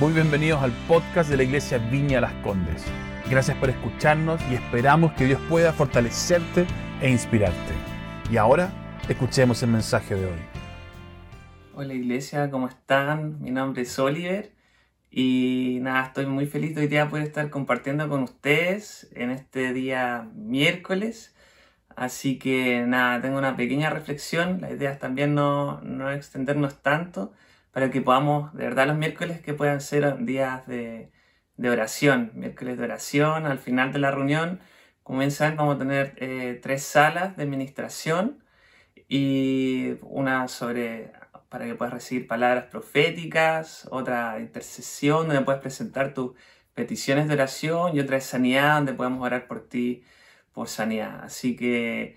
Muy bienvenidos al podcast de la Iglesia Viña Las Condes. Gracias por escucharnos y esperamos que Dios pueda fortalecerte e inspirarte. Y ahora, escuchemos el mensaje de hoy. Hola Iglesia, ¿cómo están? Mi nombre es Oliver y nada, estoy muy feliz de hoy día poder estar compartiendo con ustedes en este día miércoles. Así que nada, tengo una pequeña reflexión. La idea es también no, no extendernos tanto para que podamos, de verdad, los miércoles que puedan ser días de, oración, miércoles de oración. Al final de la reunión, como vamos a tener eh, tres salas de administración y una sobre para que puedas recibir palabras proféticas, otra intercesión donde puedes presentar tus peticiones de oración y otra de sanidad donde podemos orar por ti por sanidad. Así que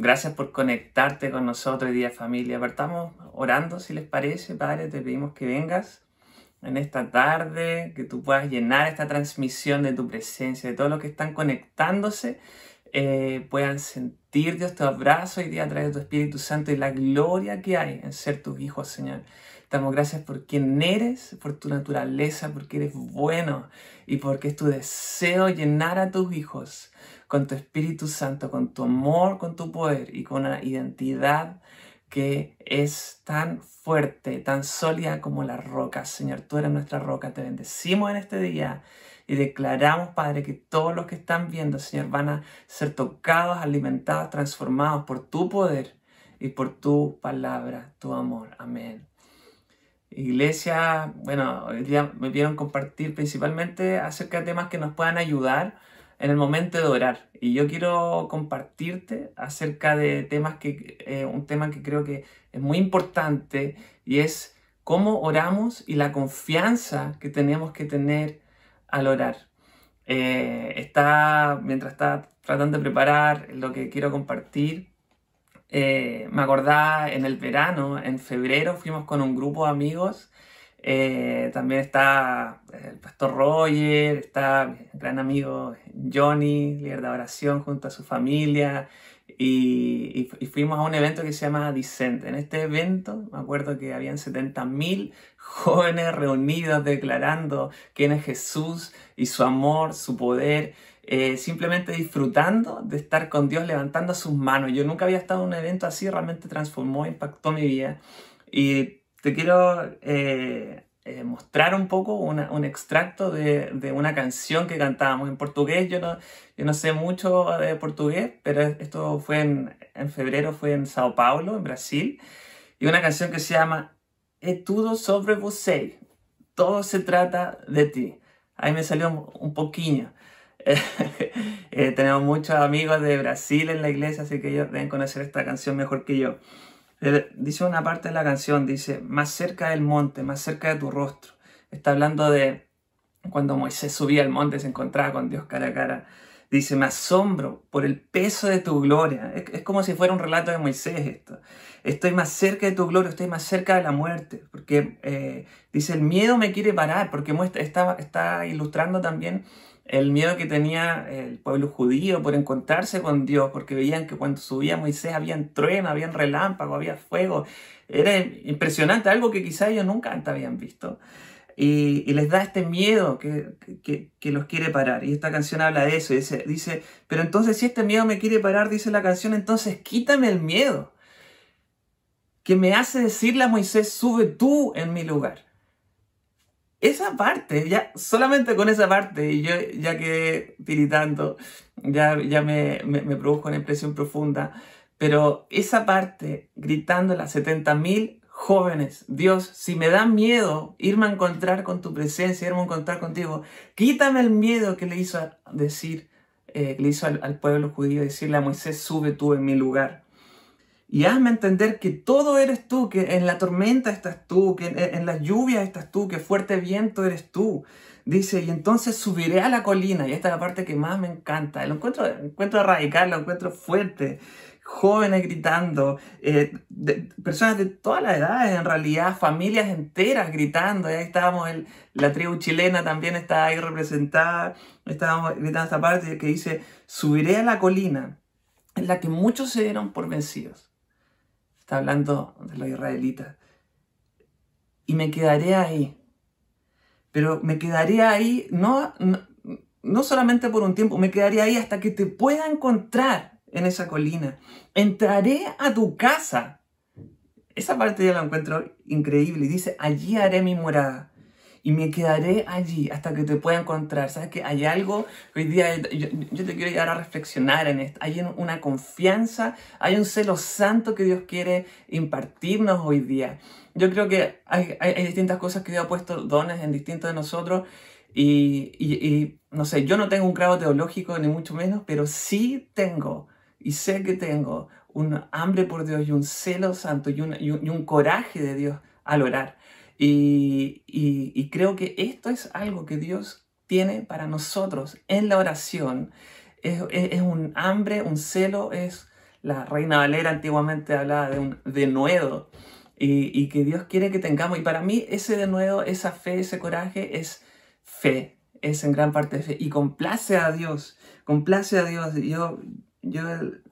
Gracias por conectarte con nosotros hoy día familia. Partamos orando, si les parece, Padre, te pedimos que vengas en esta tarde, que tú puedas llenar esta transmisión de tu presencia, de todos los que están conectándose, eh, puedan sentir Dios tu abrazo hoy día a través de tu Espíritu Santo y la gloria que hay en ser tus hijos, Señor. Damos gracias por quien eres, por tu naturaleza, porque eres bueno y porque es tu deseo llenar a tus hijos con tu Espíritu Santo, con tu amor, con tu poder y con una identidad que es tan fuerte, tan sólida como la roca. Señor, tú eres nuestra roca. Te bendecimos en este día y declaramos, Padre, que todos los que están viendo, Señor, van a ser tocados, alimentados, transformados por tu poder y por tu palabra, tu amor. Amén. Iglesia, bueno, hoy día me vieron compartir principalmente acerca de temas que nos puedan ayudar en el momento de orar. Y yo quiero compartirte acerca de temas que, eh, un tema que creo que es muy importante y es cómo oramos y la confianza que tenemos que tener al orar. Eh, está, mientras está tratando de preparar lo que quiero compartir, eh, me acordaba en el verano, en febrero, fuimos con un grupo de amigos eh, también está eh, el pastor Roger, está mi gran amigo Johnny, líder de oración junto a su familia. Y, fuimos a un evento que se llama Dicente. En este evento me acuerdo que habían 70.000 jóvenes reunidos declarando quién es Jesús y su amor, su poder, eh, simplemente disfrutando de estar con Dios, levantando sus manos. Yo nunca había estado en un evento así, realmente transformó, impactó mi vida. Y te quiero eh, eh, mostrar un poco un extracto de, una canción que cantábamos en portugués. Yo no, yo no sé mucho de portugués, pero esto fue en, en febrero, fue en Sao Paulo, en Brasil. Y una canción que se llama Es todo sobre você. Todo se trata de ti. Ahí me salió un poquillo. Eh, tenemos muchos amigos de Brasil en la iglesia, así que ellos deben conocer esta canción mejor que yo. Dice una parte de la canción, dice, más cerca del monte, más cerca de tu rostro. Está hablando de cuando Moisés subía al monte, se encontraba con Dios cara a cara. Dice, me asombro por el peso de tu gloria. Es, como si fuera un relato de Moisés esto. Estoy más cerca de tu gloria, estoy más cerca de la muerte. Porque eh, dice, el miedo me quiere parar, porque muestra, está, está ilustrando también el miedo que tenía el pueblo judío por encontrarse con Dios, porque veían que cuando subía Moisés había trueno, había relámpago, había fuego. Era impresionante, algo que quizá ellos nunca antes habían visto. Y, les da este miedo que, que, los quiere parar. Y esta canción habla de eso. Dice, pero entonces si este miedo me quiere parar, dice la canción, entonces quítame el miedo. Que me hace decirle a Moisés, sube tú en mi lugar esa parte, ya solamente con esa parte, y yo ya quedé tiritando, ya, ya me, me, produjo una impresión profunda, pero esa parte, gritando las 70.000 jóvenes, Dios, si me da miedo irme a encontrar con tu presencia, irme a encontrar contigo, quítame el miedo que le hizo decir, eh, le hizo al, al pueblo judío decirle a Moisés, sube tú en mi lugar y hazme entender que todo eres tú, que en la tormenta estás tú, que en, la lluvia estás tú, que fuerte viento eres tú. Dice, y entonces subiré a la colina, y esta es la parte que más me encanta, lo encuentro, encuentro radical, lo encuentro fuerte, jóvenes gritando, eh, personas de todas las edades, en realidad, familias enteras gritando, ahí estábamos, la tribu chilena también está ahí representada, estábamos gritando esta parte que dice, subiré a la colina en la que muchos se dieron por vencidos Está hablando de los israelitas. Y me quedaré ahí. pero me quedaría ahí, no, no, solamente por un tiempo, me quedaría ahí hasta que te pueda encontrar en esa colina. Entraré a tu casa. Esa parte yo la encuentro increíble. Y dice, allí haré mi morada y me quedaré allí hasta que te pueda encontrar. ¿Sabes que hay algo hoy día yo, te quiero llegar a reflexionar en esto? Hay una confianza, hay un celo santo que Dios quiere impartirnos hoy día. Yo creo que hay, hay, distintas cosas que Dios ha puesto dones en distintos de nosotros y, y, no sé, yo no tengo un grado teológico ni mucho menos, pero sí tengo y sé que tengo un hambre por Dios y un celo santo y un, y un coraje de Dios al orar. Y, creo que esto es algo que Dios tiene para nosotros en la oración. Es, un hambre, un celo, es la Reina Valera antiguamente hablaba de un denuedo y, y que Dios quiere que tengamos. Y para mí ese denuedo, esa fe, ese coraje es fe, es en gran parte fe. Y complace a Dios, complace a Dios. Yo, yo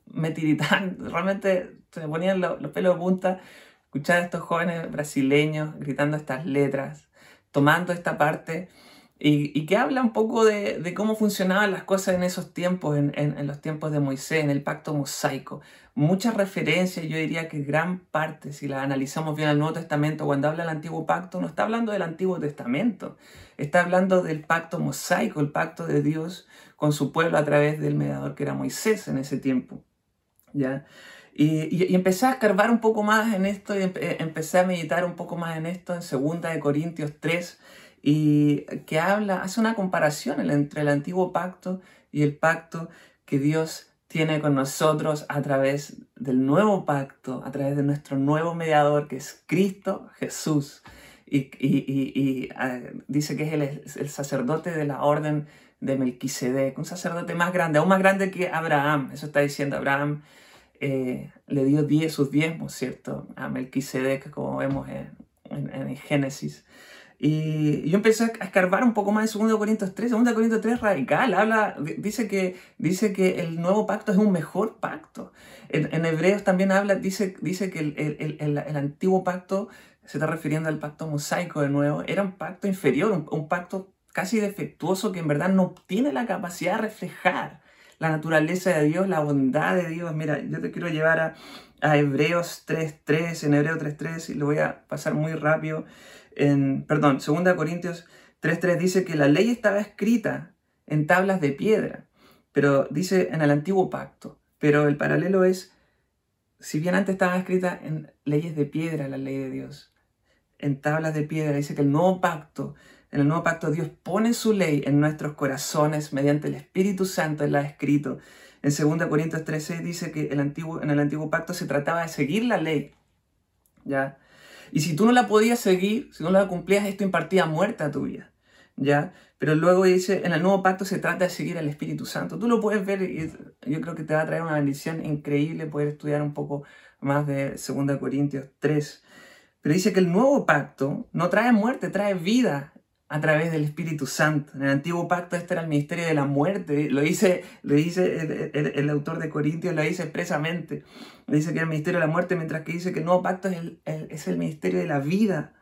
me tiritán, realmente se me ponían los, los pelos de punta escuchar a estos jóvenes brasileños gritando estas letras, tomando esta parte y, que habla un poco de, cómo funcionaban las cosas en esos tiempos, en, los tiempos de Moisés, en el pacto mosaico. Muchas referencias, yo diría que gran parte, si la analizamos bien al Nuevo Testamento, cuando habla del Antiguo Pacto, no está hablando del Antiguo Testamento, está hablando del pacto mosaico, el pacto de Dios con su pueblo a través del mediador que era Moisés en ese tiempo. ¿ya? Y, empecé a escarbar un poco más en esto y eh, empecé a meditar un poco más en esto en 2 de Corintios 3 y que habla, hace una comparación entre el antiguo pacto y el pacto que Dios tiene con nosotros a través del nuevo pacto, a través de nuestro nuevo mediador que es Cristo Jesús. Y, ah, dice que es el, el, sacerdote de la orden de Melquisedec, un sacerdote más grande, aún más grande que Abraham. Eso está diciendo Abraham eh, le dio diez, sus diezmos, ¿cierto? A Melquisedec, como vemos en, en, Génesis. Y yo empecé a escarbar un poco más en 2 Corintios 3. 2 Corintios 3 radical, habla, dice que, dice que el nuevo pacto es un mejor pacto. En, Hebreos también habla, dice, dice que el, el, el, antiguo pacto, se está refiriendo al pacto mosaico de nuevo, era un pacto inferior, un, un pacto casi defectuoso que en verdad no tiene la capacidad de reflejar la naturaleza de Dios, la bondad de Dios. Mira, yo te quiero llevar a, a Hebreos 3.3, en Hebreo 3.3, y lo voy a pasar muy rápido. En, perdón, 2 Corintios 3.3 dice que la ley estaba escrita en tablas de piedra, pero dice en el antiguo pacto. Pero el paralelo es, si bien antes estaba escrita en leyes de piedra la ley de Dios, en tablas de piedra, dice que el nuevo pacto en el nuevo pacto Dios pone su ley en nuestros corazones mediante el Espíritu Santo, Él la ha escrito. En 2 Corintios 13 dice que el antiguo, en el antiguo pacto se trataba de seguir la ley. ¿ya? Y si tú no la podías seguir, si no la cumplías, esto impartía muerte a tu vida. ¿ya? Pero luego dice, en el nuevo pacto se trata de seguir al Espíritu Santo. Tú lo puedes ver y yo creo que te va a traer una bendición increíble poder estudiar un poco más de 2 Corintios 3. Pero dice que el nuevo pacto no trae muerte, trae vida a través del Espíritu Santo. En el antiguo pacto este era el ministerio de la muerte. Lo dice, lo dice el, autor de Corintios, lo dice expresamente. Dice que era el ministerio de la muerte, mientras que dice que el nuevo pacto es el, es el ministerio de la vida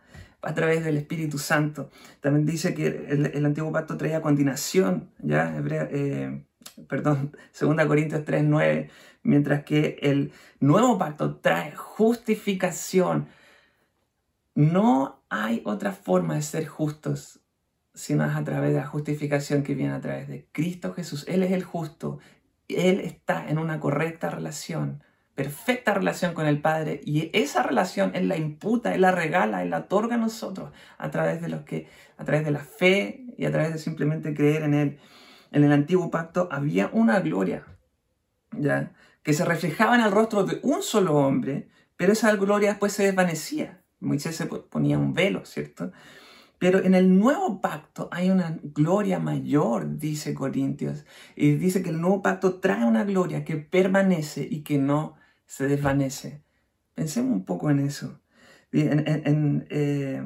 a través del Espíritu Santo. También dice que el, antiguo pacto traía continuación, ¿ya? Eh, perdón, 2 Corintios 3, 9, mientras que el nuevo pacto trae justificación. No hay otra forma de ser justos sino es a través de la justificación que viene a través de Cristo Jesús. Él es el justo. Él está en una correcta relación, perfecta relación con el Padre y esa relación Él la imputa, Él la regala, Él la otorga a nosotros a través de los que, a través de la fe y a través de simplemente creer en Él. En el antiguo pacto había una gloria, ¿ya? que se reflejaba en el rostro de un solo hombre, pero esa gloria después se desvanecía. Moisés se ponía un velo, ¿cierto? Pero en el nuevo pacto hay una gloria mayor, dice Corintios. Y dice que el nuevo pacto trae una gloria que permanece y que no se desvanece. Pensemos un poco en eso. Eh,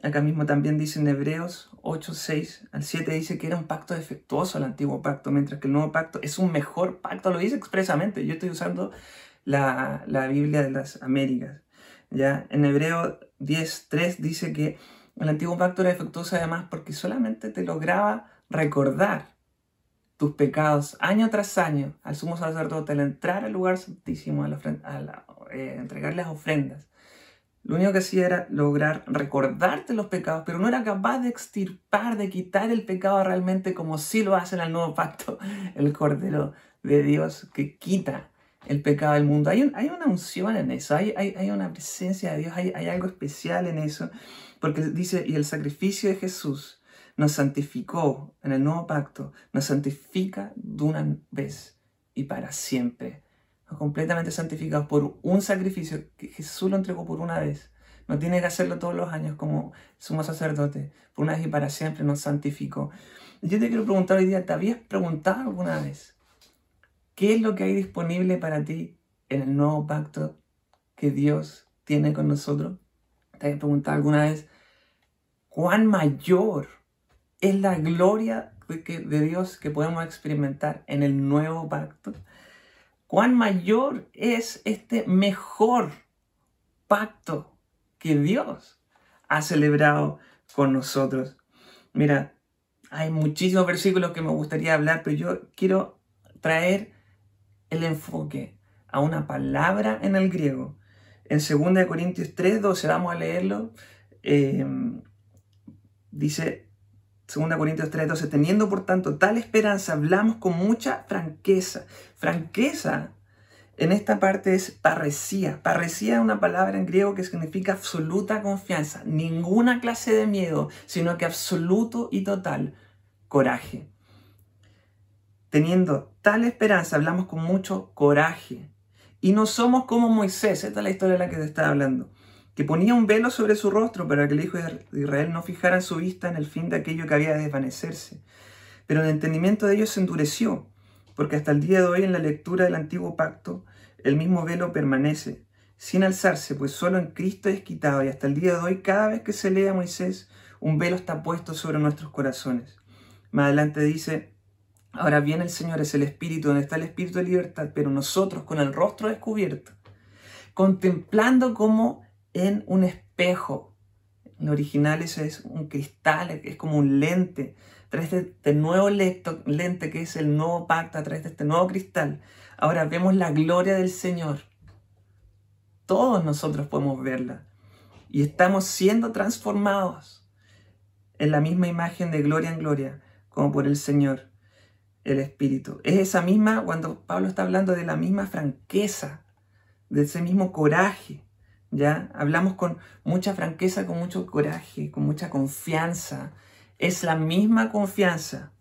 acá mismo también dice en Hebreos 8, 6 al 7, dice que era un pacto defectuoso el antiguo pacto, mientras que el nuevo pacto es un mejor pacto. Lo dice expresamente. Yo estoy usando la, la Biblia de las Américas. ¿ya? En Hebreo 10, 3 dice que El antiguo pacto era defectuoso además porque solamente te lograba recordar tus pecados año tras año al sumo sacerdote al entrar al lugar santísimo, a, eh, entregar las ofrendas. Lo único que hacía era lograr recordarte los pecados, pero no era capaz de extirpar, de quitar el pecado realmente como sí lo hace en el nuevo pacto el Cordero de Dios que quita el pecado del mundo. Hay, una unción en eso, hay, una presencia de Dios, hay algo especial en eso, porque dice, y el sacrificio de Jesús nos santificó en el nuevo pacto, nos santifica de una vez y para siempre. Nos completamente santificados por un sacrificio que Jesús lo entregó por una vez. No tiene que hacerlo todos los años como sumo sacerdote. Por una vez y para siempre nos santificó. Yo te quiero preguntar hoy día, ¿te habías preguntado alguna vez qué es lo que hay disponible para ti en el nuevo pacto que Dios tiene con nosotros? ¿Te habías preguntado alguna vez cuán mayor es la gloria de Dios que podemos experimentar en el nuevo pacto. Cuán mayor es este mejor pacto que Dios ha celebrado con nosotros. Mira, hay muchísimos versículos que me gustaría hablar, pero yo quiero traer el enfoque a una palabra en el griego. En 2 Corintios 3, 12, vamos a leerlo. Eh, dice, 2 Corintios 3:12, teniendo por tanto tal esperanza, hablamos con mucha franqueza. Franqueza en esta parte es parresía. Parresía es una palabra en griego que significa absoluta confianza, ninguna clase de miedo, sino que absoluto y total coraje. Teniendo tal esperanza, hablamos con mucho coraje. Y no somos como Moisés, esta es la historia de la que te estaba hablando que ponía un velo sobre su rostro para que el hijo de Israel no fijara su vista en el fin de aquello que había de desvanecerse. Pero el entendimiento de ellos se endureció, porque hasta el día de hoy en la lectura del antiguo pacto el mismo velo permanece, sin alzarse, pues solo en Cristo es quitado, y hasta el día de hoy cada vez que se lee a Moisés, un velo está puesto sobre nuestros corazones. Más adelante dice, ahora bien el Señor es el Espíritu, donde está el Espíritu de libertad, pero nosotros con el rostro descubierto, contemplando cómo en un espejo. En original eso es un cristal, es como un lente. A través de este nuevo lente que es el nuevo pacto, a través de este nuevo cristal, ahora vemos la gloria del Señor. Todos nosotros podemos verla. Y estamos siendo transformados en la misma imagen de gloria en gloria, como por el Señor, el Espíritu. Es esa misma, cuando Pablo está hablando de la misma franqueza, de ese mismo coraje, ¿ya? Hablamos con mucha franqueza, con mucho coraje, con mucha confianza. Es la misma confianza,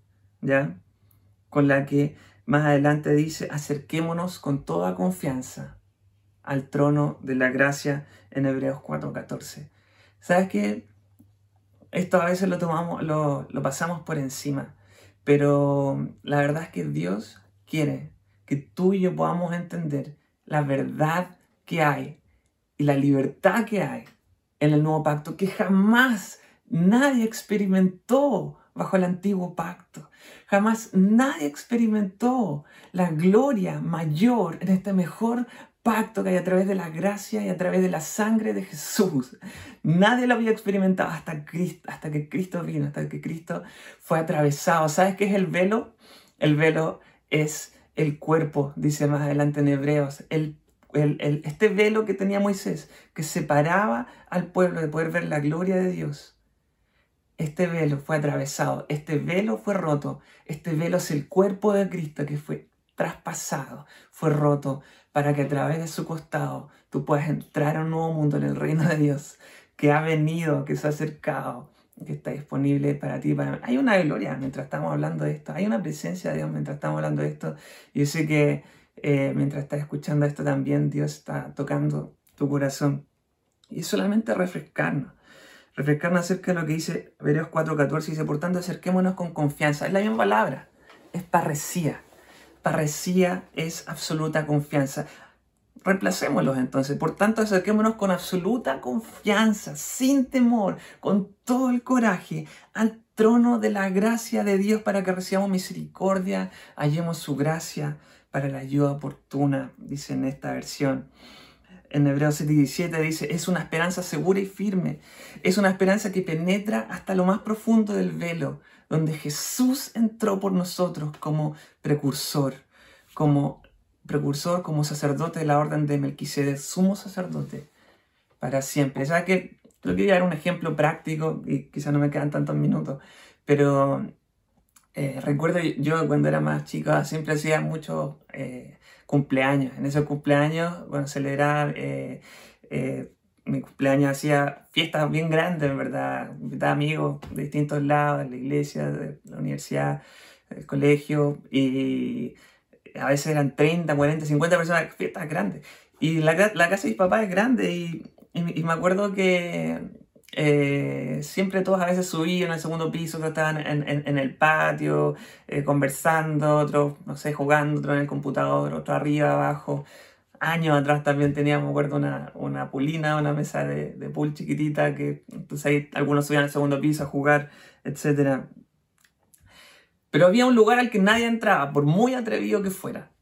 ¿ya? Con la que más adelante dice, acerquémonos con toda confianza al trono de la gracia en Hebreos 4:14. ¿Sabes qué? Esto a veces lo tomamos, lo, lo pasamos por encima, pero la verdad es que Dios quiere que tú y yo podamos entender la verdad que hay y la libertad que hay en el nuevo pacto que jamás nadie experimentó bajo el antiguo pacto. Jamás nadie experimentó la gloria mayor en este mejor pacto que hay a través de la gracia y a través de la sangre de Jesús. Nadie lo había experimentado hasta, Cristo, hasta que Cristo vino, hasta que Cristo fue atravesado. ¿Sabes qué es el velo? El velo es el cuerpo, dice más adelante en Hebreos, el este velo que tenía Moisés, que separaba al pueblo de poder ver la gloria de Dios, este velo fue atravesado, este velo fue roto, este velo es el cuerpo de Cristo que fue traspasado, fue roto, para que a través de su costado tú puedas entrar a un nuevo mundo en el reino de Dios, que ha venido, que se ha acercado, que está disponible para ti. Hay una gloria mientras estamos hablando de esto, hay una presencia de Dios mientras estamos hablando de esto. Yo sé que eh, mientras estás escuchando esto también Dios está tocando tu corazón. Y solamente refrescarnos. Refrescarnos acerca de lo que dice Hebreos 4.14. Dice, por tanto, acerquémonos con confianza. Es la misma palabra. Es parresía. Parresía es absoluta confianza. Reemplacémoslos entonces. Por tanto, acerquémonos con absoluta confianza, sin temor, con todo el coraje, al trono de la gracia de Dios para que recibamos misericordia, hallemos su gracia para la ayuda oportuna, dice en esta versión. en Hebreos 7 y 17 dice, es una esperanza segura y firme, es una esperanza que penetra hasta lo más profundo del velo, donde Jesús entró por nosotros como precursor, como precursor, como sacerdote de la orden de Melquisedec, sumo sacerdote para siempre. ¿Sabes que Yo quería dar un ejemplo práctico y quizás no me quedan tantos minutos, pero eh, recuerdo yo cuando era más chica siempre hacía muchos eh, cumpleaños. En esos cumpleaños, bueno, celebrar eh, mi cumpleaños hacía fiestas bien grandes, en verdad. Invitaba amigos de distintos lados, de la iglesia, de la universidad, del colegio, y a veces eran 30, 40, 50 personas, fiestas grandes. Y la, la casa de mis papás es grande y me acuerdo que eh, siempre todos a veces subían al segundo piso, otros estaban en, en, el patio eh, conversando, otros, no sé, jugando, otros en el computador, otros arriba, abajo. Años atrás también teníamos, me acuerdo, una, una pulina, una mesa de, de pool chiquitita, que entonces ahí algunos subían al segundo piso a jugar, etc. Pero había un lugar al que nadie entraba, por muy atrevido que fuera.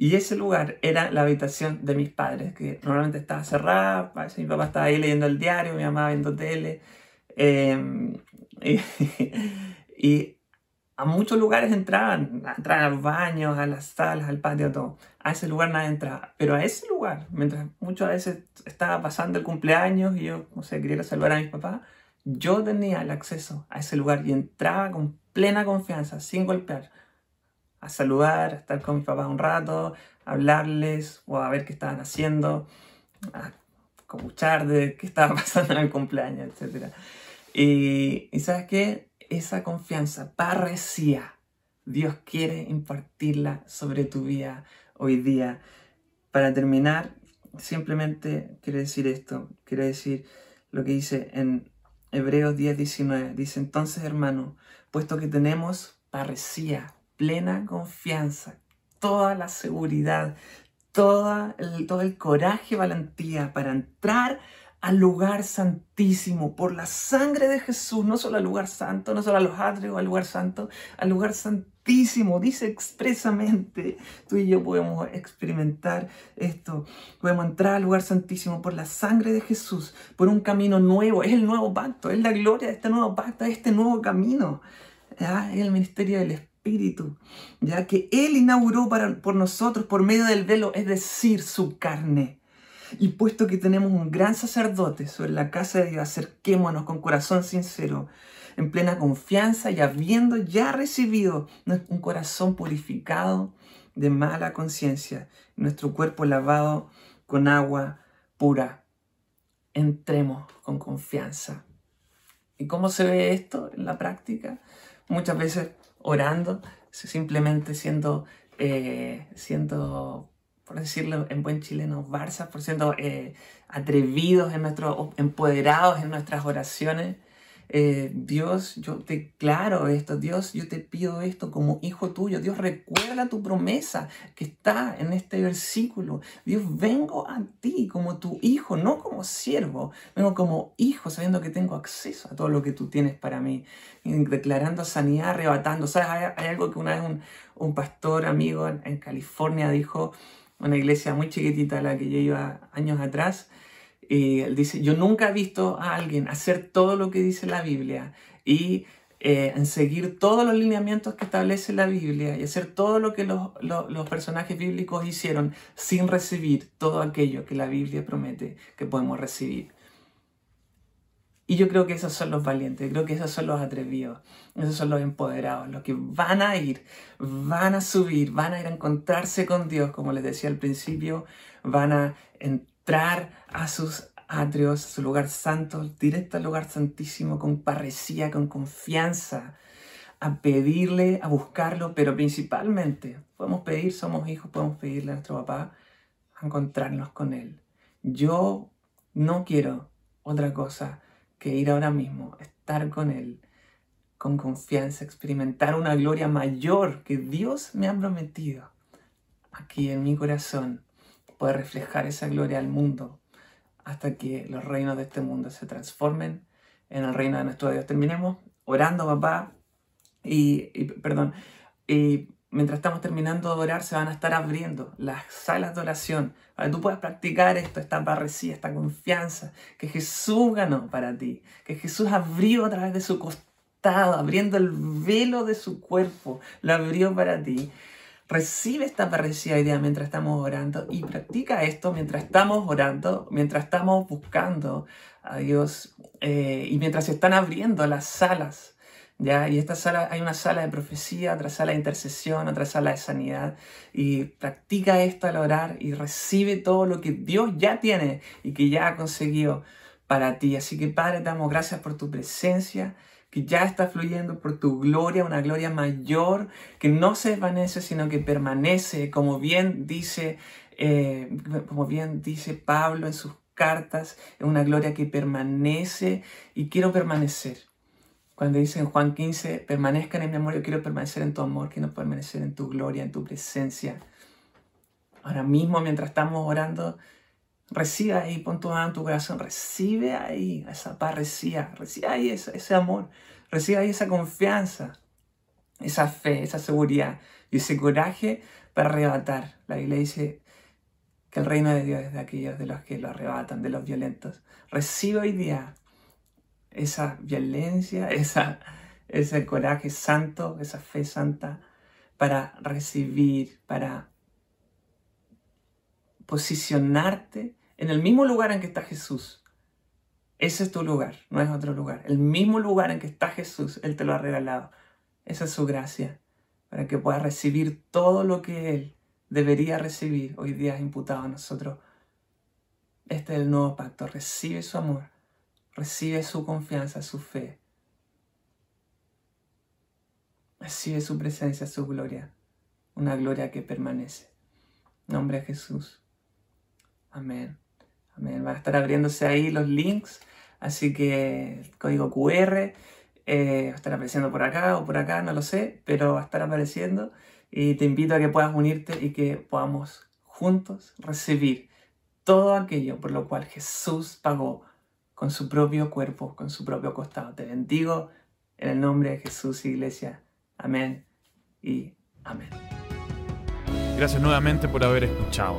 Y ese lugar era la habitación de mis padres, que normalmente estaba cerrada, mi papá estaba ahí leyendo el diario, mi mamá viendo tele. Em, y, a muchos lugares entraban, entraban a los baños, a las salas, al patio, todo. A ese lugar nadie entraba. Pero a ese lugar, mientras muchas veces estaba pasando el cumpleaños y yo, no sé, quería saludar a mis papás, yo tenía el acceso a ese lugar y entraba con plena confianza, sin golpear a saludar, a estar con mis papás un rato, a hablarles o a ver qué estaban haciendo, a escuchar de qué estaba pasando en el cumpleaños, etc. Y, y sabes qué? Esa confianza parecía, Dios quiere impartirla sobre tu vida hoy día. Para terminar, simplemente quiero decir esto, quiero decir lo que dice en Hebreos 10, 19. Dice entonces, hermano, puesto que tenemos parecía plena confianza, toda la seguridad, todo el, todo el coraje y valentía para entrar al lugar santísimo por la sangre de Jesús, no solo al lugar santo, no solo a los atrios, al lugar santo, al lugar santísimo. Dice expresamente, tú y yo podemos experimentar esto, podemos entrar al lugar santísimo por la sangre de Jesús, por un camino nuevo, es el nuevo pacto, es la gloria de este nuevo pacto, es este nuevo camino, es el ministerio del Espíritu Espíritu, ya que Él inauguró para, por nosotros por medio del velo, es decir, su carne. Y puesto que tenemos un gran sacerdote sobre la casa de Dios, acerquémonos con corazón sincero, en plena confianza y habiendo ya recibido un corazón purificado de mala conciencia, nuestro cuerpo lavado con agua pura. Entremos con confianza. ¿Y cómo se ve esto en la práctica? Muchas veces orando, simplemente siendo, eh, siendo por decirlo en buen chileno, Barça, por siendo eh, atrevidos en nuestro, empoderados en nuestras oraciones, eh, Dios, yo te declaro esto, Dios, yo te pido esto como hijo tuyo. Dios, recuerda tu promesa que está en este versículo. Dios, vengo a ti como tu hijo, no como siervo, vengo como hijo, sabiendo que tengo acceso a todo lo que tú tienes para mí, declarando sanidad, arrebatando. ¿Sabes? Hay, algo que una vez un, pastor amigo en, en California dijo, una iglesia muy chiquitita, la que yo iba años atrás, él dice, yo nunca he visto a alguien hacer todo lo que dice la Biblia y eh, en seguir todos los lineamientos que establece la Biblia y hacer todo lo que los, los, personajes bíblicos hicieron sin recibir todo aquello que la Biblia promete que podemos recibir. Y yo creo que esos son los valientes, creo que esos son los atrevidos, esos son los empoderados, los que van a ir, van a subir, van a ir a encontrarse con Dios, como les decía al principio, van a entrar a sus atrios, a su lugar santo, directo al lugar santísimo, con parresía, con confianza, a pedirle, a buscarlo, pero principalmente podemos pedir, somos hijos, podemos pedirle a nuestro papá a encontrarnos con Él. Yo no quiero otra cosa que ir ahora mismo, estar con Él, con confianza, experimentar una gloria mayor que Dios me ha prometido aquí en mi corazón poder reflejar esa gloria al mundo hasta que los reinos de este mundo se transformen en el reino de nuestro Dios. Terminemos orando, papá, y, perdón, y mientras estamos terminando de orar, se van a estar abriendo las salas de oración para que tú puedas practicar esto, esta parresía, esta confianza que Jesús ganó para ti, que Jesús abrió a través de su costado, abriendo el velo de su cuerpo, lo abrió para ti. Recibe esta parresía hoy día mientras estamos orando y practica esto mientras estamos orando, mientras estamos buscando a Dios eh, y mientras se están abriendo las salas ¿ya? Y esta sala, hay una sala de profecía, otra sala de intercesión, otra sala de sanidad. Y practica esto al orar y recibe todo lo que Dios ya tiene y que ya ha conseguido para ti. Así que Padre, damos gracias por tu presencia que ya está fluyendo por tu gloria, una gloria mayor que no se desvanece, sino que permanece, como bien dice, eh, como bien dice Pablo en sus cartas, es una gloria que permanece y quiero permanecer. Cuando dice en Juan 15, permanezcan en mi amor, yo quiero permanecer en tu amor, quiero permanecer en tu gloria, en tu presencia. Ahora mismo, mientras estamos orando, recibe ahí, pon tu mano en tu corazón, recibe ahí esa paz, recibe, ahí ese, ese amor, recibe ahí esa confianza, esa fe, esa seguridad y ese coraje para arrebatar. La Biblia dice que el reino de Dios es de aquellos de los que lo arrebatan, de los violentos. Recibe hoy día esa violencia, esa, ese coraje santo, esa fe santa para recibir, para posicionarte en el mismo lugar en que está Jesús. Ese es tu lugar, no es otro lugar. El mismo lugar en que está Jesús, Él te lo ha regalado. Esa es su gracia, para que puedas recibir todo lo que Él debería recibir hoy día imputado a nosotros. Este es el nuevo pacto. Recibe su amor Recibe su confianza, su fe. Recibe su presencia, su gloria. Una gloria que permanece. nombre de Jesús. Amén. Amén. Van a estar abriéndose ahí los links. Así que el código QR eh, va a estar apareciendo por acá o por acá, no lo sé, pero va a estar apareciendo. Y te invito a que puedas unirte y que podamos juntos recibir todo aquello por lo cual Jesús pagó con su propio cuerpo, con su propio costado. Te bendigo en el nombre de Jesús, Iglesia. Amén y amén. Gracias nuevamente por haber escuchado.